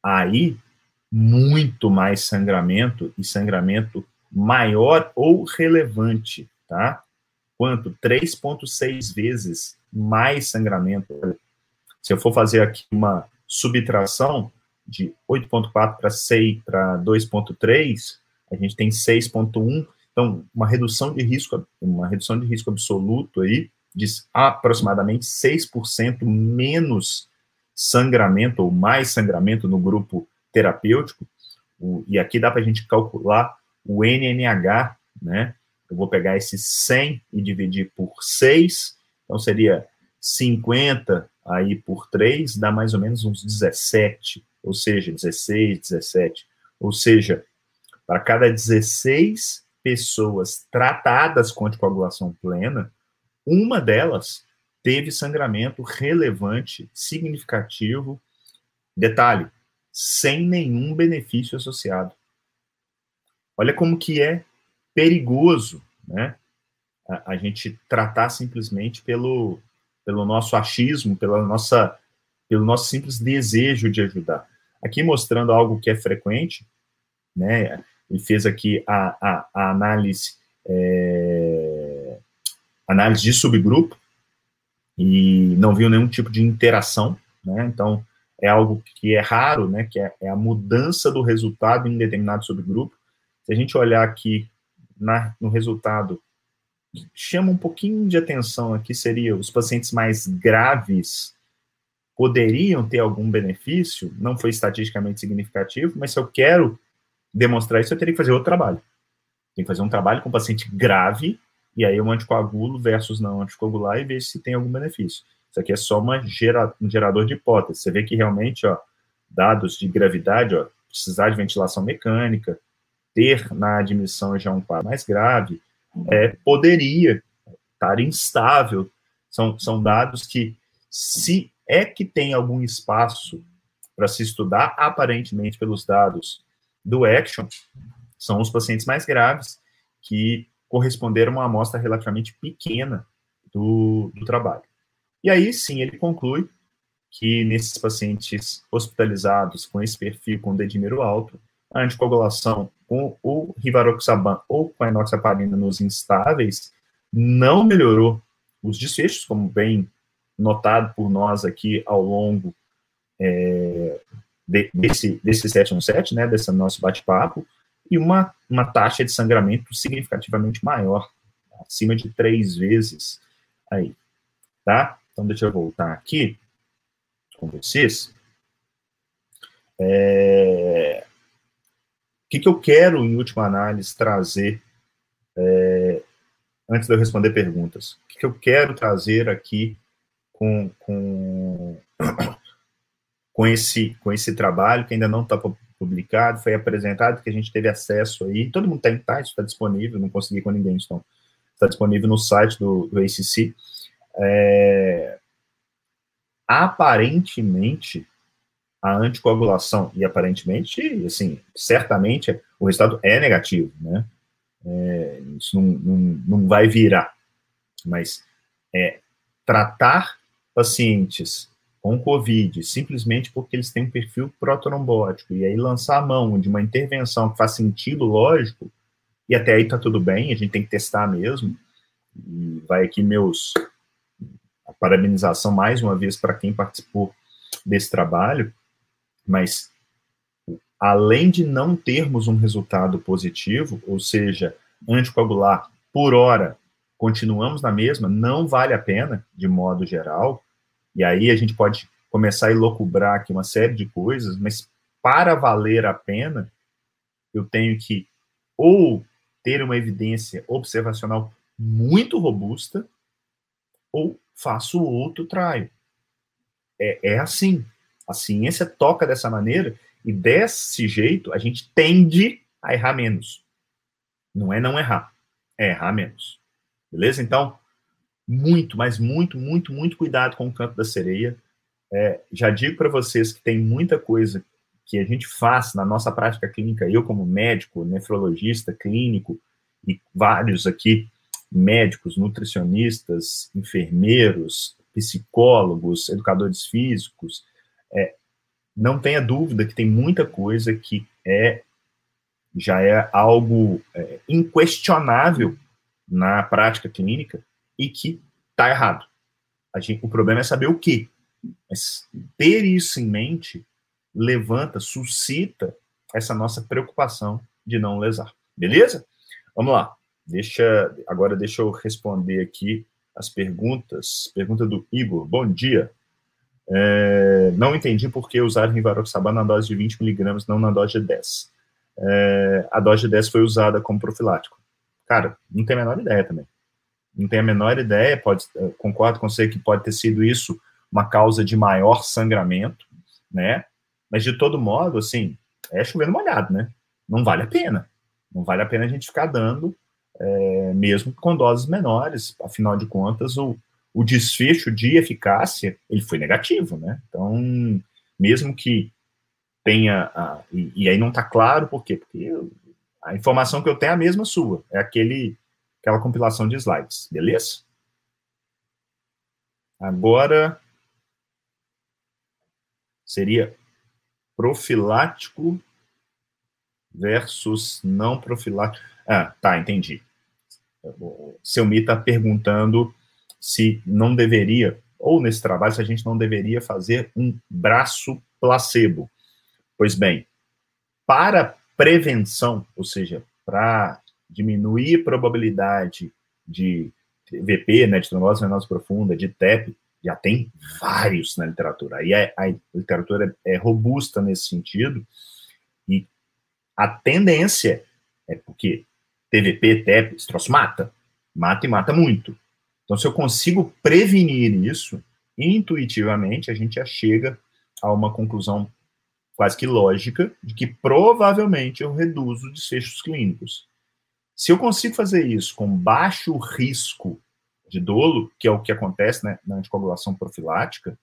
Speaker 1: aí, muito mais sangramento e sangramento maior ou relevante, tá? Quanto? 3,6 vezes mais sangramento. Se eu for fazer aqui uma subtração de 8.4 para 6 para 2.3, a gente tem 6.1, então uma redução de risco, uma redução de risco absoluto aí de aproximadamente 6% menos sangramento ou mais sangramento no grupo terapêutico. E aqui dá para a gente calcular o NNH, né? Eu vou pegar esse 100 e dividir por 6, então seria 50 aí por 3, dá mais ou menos uns 17, ou seja, 16, 17. Ou seja, para cada 16 pessoas tratadas com anticoagulação plena, uma delas teve sangramento relevante, significativo. Detalhe, sem nenhum benefício associado. Olha como que é perigoso, né? a, a gente tratar simplesmente pelo, pelo nosso achismo, pela nossa, pelo nosso simples desejo de ajudar. Aqui mostrando algo que é frequente, né? Ele fez aqui a, a, a análise, é, análise de subgrupo e não viu nenhum tipo de interação, né? Então é algo que é raro, né? Que é, é a mudança do resultado em determinado subgrupo. Se a gente olhar aqui na, no resultado chama um pouquinho de atenção aqui seria os pacientes mais graves poderiam ter algum benefício, não foi estatisticamente significativo, mas se eu quero demonstrar isso, eu teria que fazer outro trabalho. Tem que fazer um trabalho com paciente grave, e aí eu anticoagulo versus não anticoagular e ver se tem algum benefício. Isso aqui é só gera, um gerador de hipótese. Você vê que realmente, ó, dados de gravidade, ó, precisar de ventilação mecânica, ter na admissão já um quadro mais grave, é, poderia estar instável. São, são dados que, se é que tem algum espaço para se estudar, aparentemente pelos dados do Action, são os pacientes mais graves, que corresponderam a uma amostra relativamente pequena do, do trabalho. E aí, sim, ele conclui que nesses pacientes hospitalizados com esse perfil com dedímero alto, a anticoagulação com o rivaroxaban ou com a enoxaparina nos instáveis não melhorou os desfechos, como bem notado por nós aqui ao longo é, de, desse, desse 717, né, desse nosso bate-papo, e uma, uma taxa de sangramento significativamente maior, acima de três vezes aí, tá? Então, deixa eu voltar aqui com vocês. É... Que, que eu quero, em última análise, trazer, é... antes de eu responder perguntas, o que, que eu quero trazer aqui com, com, (coughs) com, esse, com esse trabalho, que ainda não está publicado, foi apresentado, que a gente teve acesso aí, todo mundo tem, tá, isso está disponível, não consegui com ninguém, então está disponível no site do, do ACC. É, aparentemente, a anticoagulação, e aparentemente, assim, certamente, o resultado é negativo, né? É, isso não, não, não vai virar. Mas é, tratar pacientes com Covid simplesmente porque eles têm um perfil protrombótico e aí lançar a mão de uma intervenção que faz sentido, lógico, e até aí tá tudo bem, a gente tem que testar mesmo. E vai aqui meus a parabenização mais uma vez para quem participou desse trabalho, mas além de não termos um resultado positivo, ou seja, anticoagular por hora, continuamos na mesma, não vale a pena, de modo geral, e aí a gente pode começar a elocubrar aqui uma série de coisas, mas para valer a pena, eu tenho que ou ter uma evidência observacional muito robusta, ou faço outro traio. É, é assim. A ciência toca dessa maneira e desse jeito a gente tende a errar menos. Não é não errar, é errar menos. Beleza? Então, muito, mas muito, muito, muito cuidado com o canto da sereia. É, já digo para vocês que tem muita coisa que a gente faz na nossa prática clínica, eu como médico, nefrologista, clínico, e vários aqui médicos, nutricionistas, enfermeiros, psicólogos, educadores físicos, é, não tenha dúvida que tem muita coisa que é já é algo é, inquestionável na prática clínica e que está errado. Gente, o problema é saber o que. Mas ter isso em mente levanta, suscita essa nossa preocupação de não lesar. Beleza? Vamos lá. Deixa, agora deixa eu responder aqui as perguntas. Pergunta do Igor. Bom dia. É, não entendi por que usar rivaroxaban na dose de 20 miligramas, não na dose de 10. É, a dose de 10 foi usada como profilático. Cara, não tem a menor ideia também. Não tem a menor ideia, pode, concordo com você que pode ter sido isso uma causa de maior sangramento, né? Mas de todo modo, assim, é chovendo molhado, né? Não vale a pena. Não vale a pena a gente ficar dando é, mesmo com doses menores. Afinal de contas, o, o desfecho de eficácia ele foi negativo, né? Então, mesmo que tenha, a, e, e, aí não está claro por quê, porque eu, a informação que eu tenho é a mesma sua, é aquele, aquela compilação de slides, beleza? Agora, seria profilático versus não profilático. Ah, tá, entendi. O Selmi está perguntando se não deveria, ou nesse trabalho, se a gente não deveria fazer um braço placebo. Pois bem, para prevenção, ou seja, para diminuir a probabilidade de VP, né, de trombose venosa profunda, de TEP, já tem vários na literatura. Aí a, a literatura é robusta nesse sentido, e a tendência é porque TVP, TEP, esse troço mata. Mata e mata muito. Então, se eu consigo prevenir isso, intuitivamente, a gente já chega a uma conclusão quase que lógica de que provavelmente eu reduzo desfechos clínicos. Se eu consigo fazer isso com baixo risco de dolo, que é o que acontece né, na anticoagulação profilática,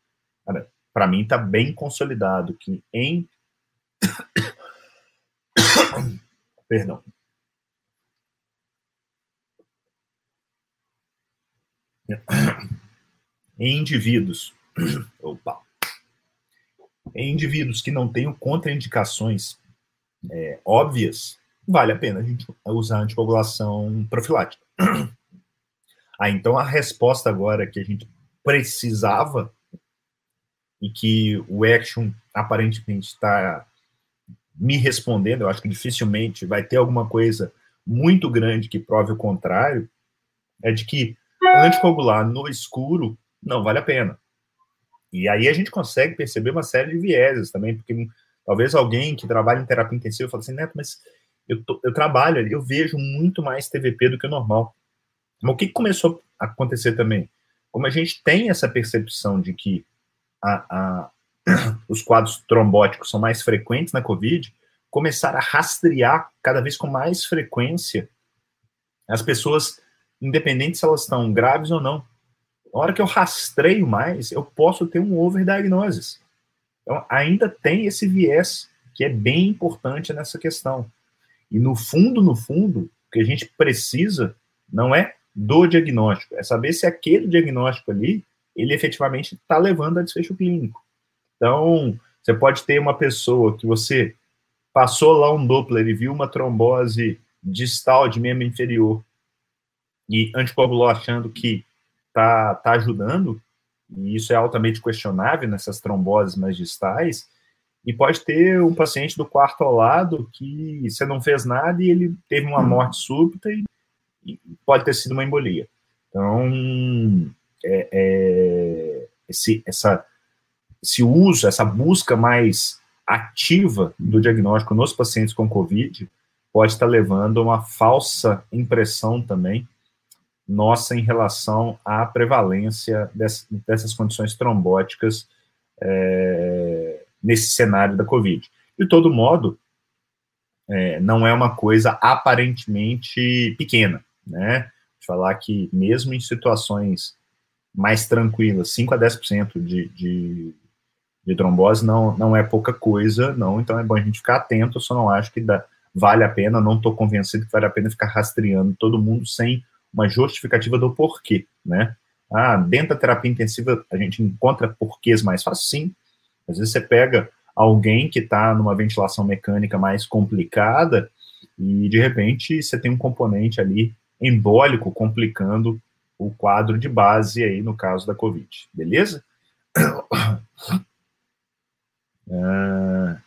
Speaker 1: para mim está bem consolidado que em. (coughs) Perdão. Em indivíduos. Opa. Em indivíduos que não tenham contraindicações é, óbvias, vale a pena a gente usar anticoagulação profilática. Ah, então a resposta agora que a gente precisava e que o Action aparentemente está me respondendo, eu acho que dificilmente vai ter alguma coisa muito grande que prove o contrário, é de que anticoagular no escuro não vale a pena. E aí a gente consegue perceber uma série de vieses também, porque talvez alguém que trabalha em terapia intensiva fale assim, Neto, mas eu, tô, eu trabalho ali, eu vejo muito mais TVP do que o normal. Mas o que começou a acontecer também? Como a gente tem essa percepção de que a, a, (clears throat) os quadros trombóticos são mais frequentes na COVID, começaram a rastrear cada vez com mais frequência as pessoas, independente se elas estão graves ou não. Na hora que eu rastreio mais, eu posso ter um overdiagnosis. Então, ainda tem esse viés que é bem importante nessa questão. E no fundo, no fundo, o que a gente precisa não é do diagnóstico, é saber se aquele diagnóstico ali, ele efetivamente está levando a desfecho clínico. Então, você pode ter uma pessoa que você passou lá um Doppler e viu uma trombose distal de membro inferior e anticoagulou achando que está tá ajudando, e isso é altamente questionável nessas tromboses mais distais, e pode ter um paciente do quarto ao lado que você não fez nada e ele teve uma morte súbita e pode ter sido uma embolia. Então, é, é, esse, essa, esse uso, essa busca mais ativa do diagnóstico nos pacientes com COVID pode estar levando a uma falsa impressão também nossa em relação à prevalência dessas, condições trombóticas é, nesse cenário da COVID. De todo modo, é, não é uma coisa aparentemente pequena né? Falar que mesmo em situações mais tranquilas, 5 a 10% de, de, de trombose não, não é pouca coisa, não, então é bom a gente ficar atento, eu só não acho que dá, vale a pena, não estou convencido que vale a pena ficar rastreando todo mundo sem uma justificativa do porquê, né? Ah, dentro da terapia intensiva a gente encontra porquês mais fáceis, sim. Às vezes você pega alguém que está numa ventilação mecânica mais complicada e de repente você tem um componente ali embólico complicando o quadro de base aí no caso da Covid, beleza? (coughs) Ah,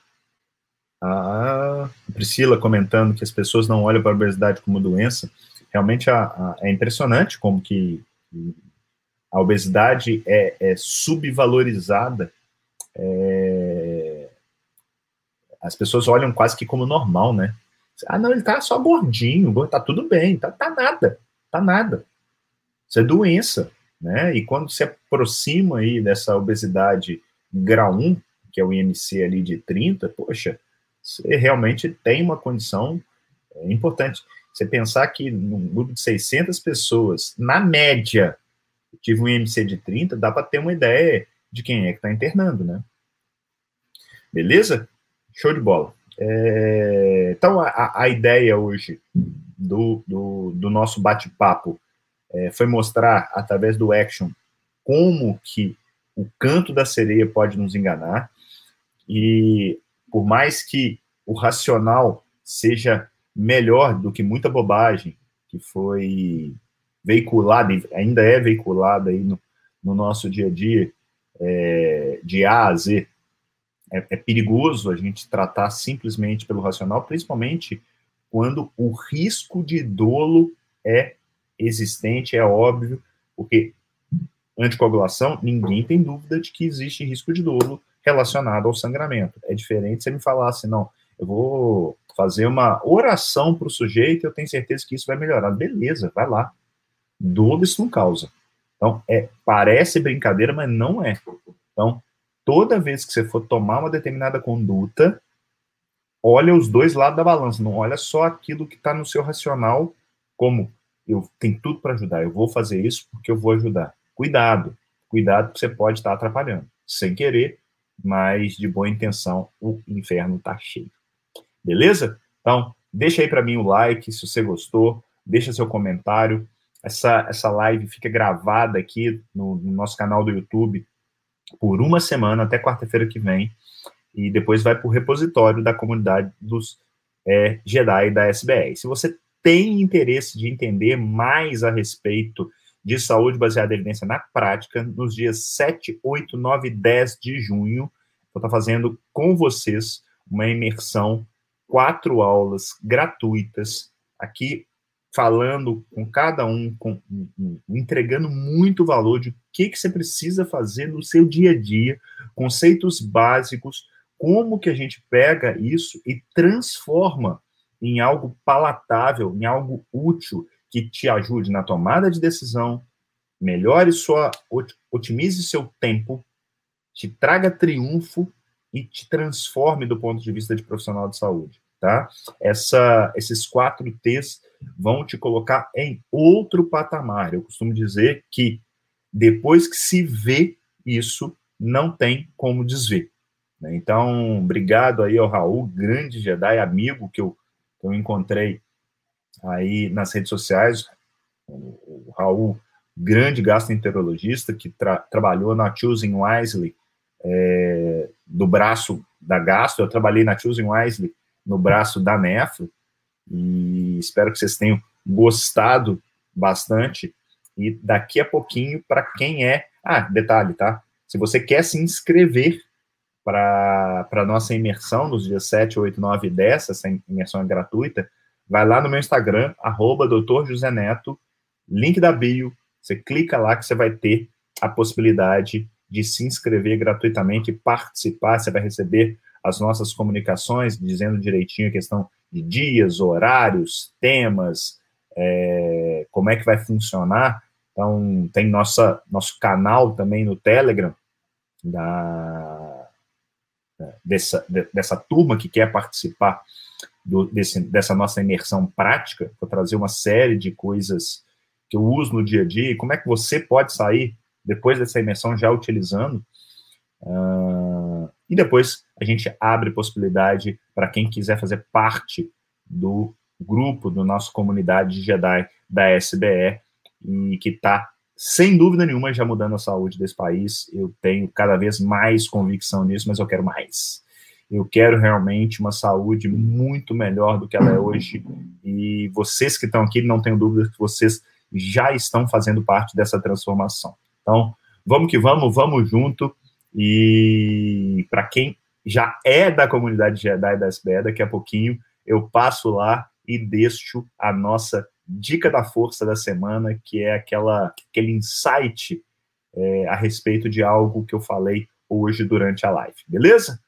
Speaker 1: a Priscila comentando que as pessoas não olham para a obesidade como doença, realmente a, a, é impressionante como que a obesidade é, é subvalorizada, é, as pessoas olham quase que como normal, né? Ah, não, ele tá só gordinho, tá tudo bem, tá, tá nada, tá nada. Isso é doença, né? E quando se aproxima aí dessa obesidade grau 1, que é o IMC ali de 30, poxa, você realmente tem uma condição é, importante. Você pensar que num grupo de 600 pessoas, na média, tive um IMC de 30, dá para ter uma ideia de quem é que está internando, né? Beleza? Show de bola. É, então, a, a, ideia hoje do, do, do nosso bate-papo é, foi mostrar, através do action, como que o canto da sereia pode nos enganar, e por mais que o racional seja melhor do que muita bobagem que foi veiculada, ainda é veiculada aí no, no nosso dia a dia, é, de A a Z, é, é perigoso a gente tratar simplesmente pelo racional, principalmente quando o risco de dolo é existente, é óbvio, porque anticoagulação, ninguém tem dúvida de que existe risco de dolo relacionado ao sangramento. É diferente você me falar assim, não, eu vou fazer uma oração para o sujeito eu tenho certeza que isso vai melhorar. Beleza, vai lá. Dolo isso não causa. Então, é, parece brincadeira, mas não é. Então, toda vez que você for tomar uma determinada conduta, olha os dois lados da balança, não olha só aquilo que está no seu racional, como eu tenho tudo para ajudar, eu vou fazer isso porque eu vou ajudar. Cuidado, cuidado que você pode estar tá atrapalhando, sem querer, mas de boa intenção, o inferno está cheio. Beleza? Então, deixa aí para mim o like se você gostou, deixa seu comentário. Essa, essa live fica gravada aqui no, no nosso canal do YouTube por uma semana, até quarta-feira que vem, e depois vai para o repositório da comunidade dos é, Jedi da SBR. Se você tem interesse de entender mais a respeito de saúde baseada em evidência na prática, nos dias 7, 8, 9 e 10 de junho, vou estar fazendo com vocês uma imersão, quatro aulas gratuitas, aqui falando com cada um, com, entregando muito valor de o que, que você precisa fazer no seu dia a dia, conceitos básicos, como que a gente pega isso e transforma em algo palatável, em algo útil, que te ajude na tomada de decisão, melhore sua, otimize seu tempo, te traga triunfo e te transforme do ponto de vista de profissional de saúde, tá? Essa, esses quatro T's vão te colocar em outro patamar. Eu costumo dizer que depois que se vê isso, não tem como desver. Né? Então, obrigado aí ao Raul, grande Jedi, amigo que eu, que eu encontrei aí nas redes sociais. O, Raul, grande gastroenterologista que tra trabalhou na Choosing Wisely, é, do braço da gastro. Eu trabalhei na Choosing Wisely no braço da nefro e espero que vocês tenham gostado bastante. E daqui a pouquinho, para quem é. Ah, detalhe, tá? Se você quer se inscrever para a nossa imersão nos dias 7, 8, 9 e 10, essa imersão é gratuita, vai lá no meu Instagram, arroba doutor José Neto, link da bio, você clica lá que você vai ter a possibilidade de se inscrever gratuitamente participar, você vai receber as nossas comunicações, dizendo direitinho a questão de dias, horários, temas, é, como é que vai funcionar. Então, tem nossa, nosso canal também no Telegram, da, dessa, dessa turma que quer participar do, desse, dessa nossa imersão prática, vou trazer uma série de coisas que eu uso no dia a dia, e como é que você pode sair depois dessa imersão já utilizando. Uh, e depois a gente abre possibilidade para quem quiser fazer parte do grupo, do nosso comunidade de Jedi da SBE, e que está, sem dúvida nenhuma, já mudando a saúde desse país. Eu tenho cada vez mais convicção nisso, mas eu quero mais. Eu quero realmente uma saúde muito melhor do que ela é hoje. E vocês que estão aqui, não tenho dúvida que vocês já estão fazendo parte dessa transformação. Então, vamos que vamos, vamos junto. E para quem já é da comunidade Jedi da SBE, daqui a pouquinho eu passo lá e deixo a nossa dica da força da semana, que é aquela, aquele insight é, a respeito de algo que eu falei hoje durante a live, beleza?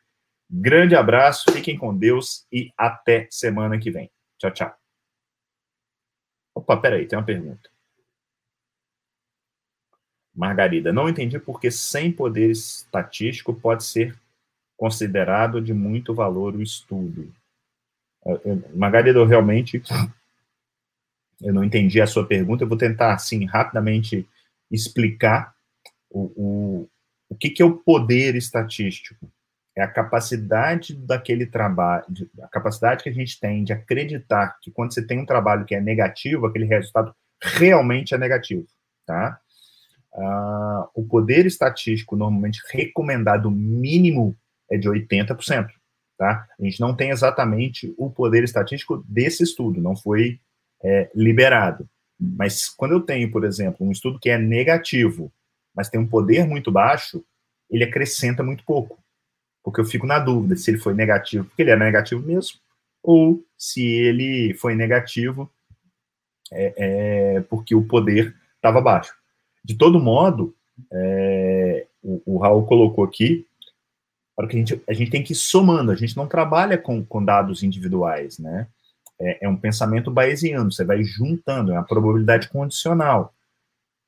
Speaker 1: Grande abraço, fiquem com Deus e até semana que vem. Tchau, tchau. Opa, peraí, tem uma pergunta. Margarida, não entendi porque sem poder estatístico pode ser considerado de muito valor o estudo. Margarida, eu realmente eu não entendi a sua pergunta, eu vou tentar, assim, rapidamente explicar o, o, o que, que é o poder estatístico. É a capacidade daquele trabalho, a capacidade que a gente tem de acreditar que quando você tem um trabalho que é negativo, aquele resultado realmente é negativo, tá? Uh, o poder estatístico normalmente recomendado mínimo é de 80%, tá? A gente não tem exatamente o poder estatístico desse estudo, não foi é, liberado. Mas quando eu tenho, por exemplo, um estudo que é negativo, mas tem um poder muito baixo, ele acrescenta muito pouco. Porque eu fico na dúvida se ele foi negativo porque ele é negativo mesmo, ou se ele foi negativo é, é, porque o poder estava baixo. De todo modo, é, o, o, Raul colocou aqui, para que a gente, a gente tem que ir somando, a gente não trabalha com, com dados individuais, né? É, é um pensamento bayesiano, você vai juntando, é uma probabilidade condicional.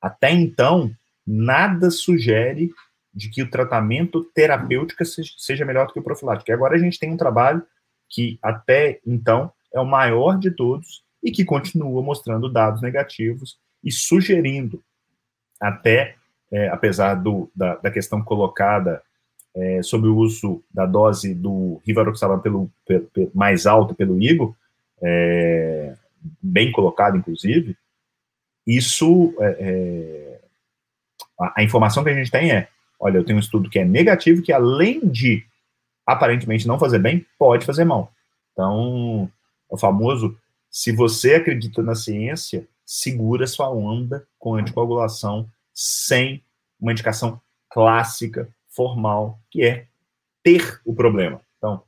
Speaker 1: Até então, nada sugere de que o tratamento terapêutico seja melhor do que o profilático. E agora a gente tem um trabalho que até então é o maior de todos e que continua mostrando dados negativos e sugerindo até, é, apesar do, da, da, questão colocada é, sobre o uso da dose do rivaroxaban pelo, pelo, pelo, mais alta pelo IGO, é, bem colocado, inclusive, isso, é, é, a, a, informação que a gente tem é, olha, eu tenho um estudo que é negativo, que além de aparentemente não fazer bem, pode fazer mal. Então, o famoso, se você acredita na ciência, segura sua onda com anticoagulação sem uma indicação clássica, formal, que é ter o problema. Então,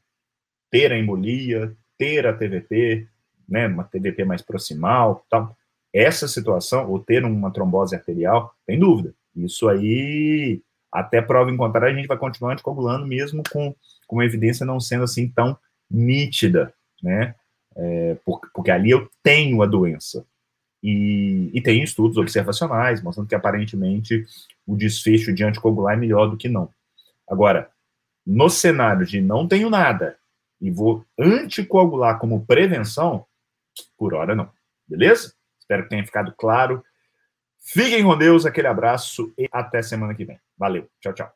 Speaker 1: ter a embolia, ter a TVP, né, uma TVP mais proximal, tal. Essa situação, ou ter uma trombose arterial, tem dúvida. Isso aí, até prova em contrário, a gente vai continuar anticoagulando mesmo com, com uma evidência não sendo assim tão nítida, né? É, porque, porque ali eu tenho a doença. E, e, tem estudos observacionais mostrando que aparentemente o desfecho de anticoagular é melhor do que não. Agora, no cenário de não tenho nada e vou anticoagular como prevenção, por hora não. Beleza? Espero que tenha ficado claro. Fiquem com Deus, aquele abraço e até semana que vem. Valeu. Tchau, tchau.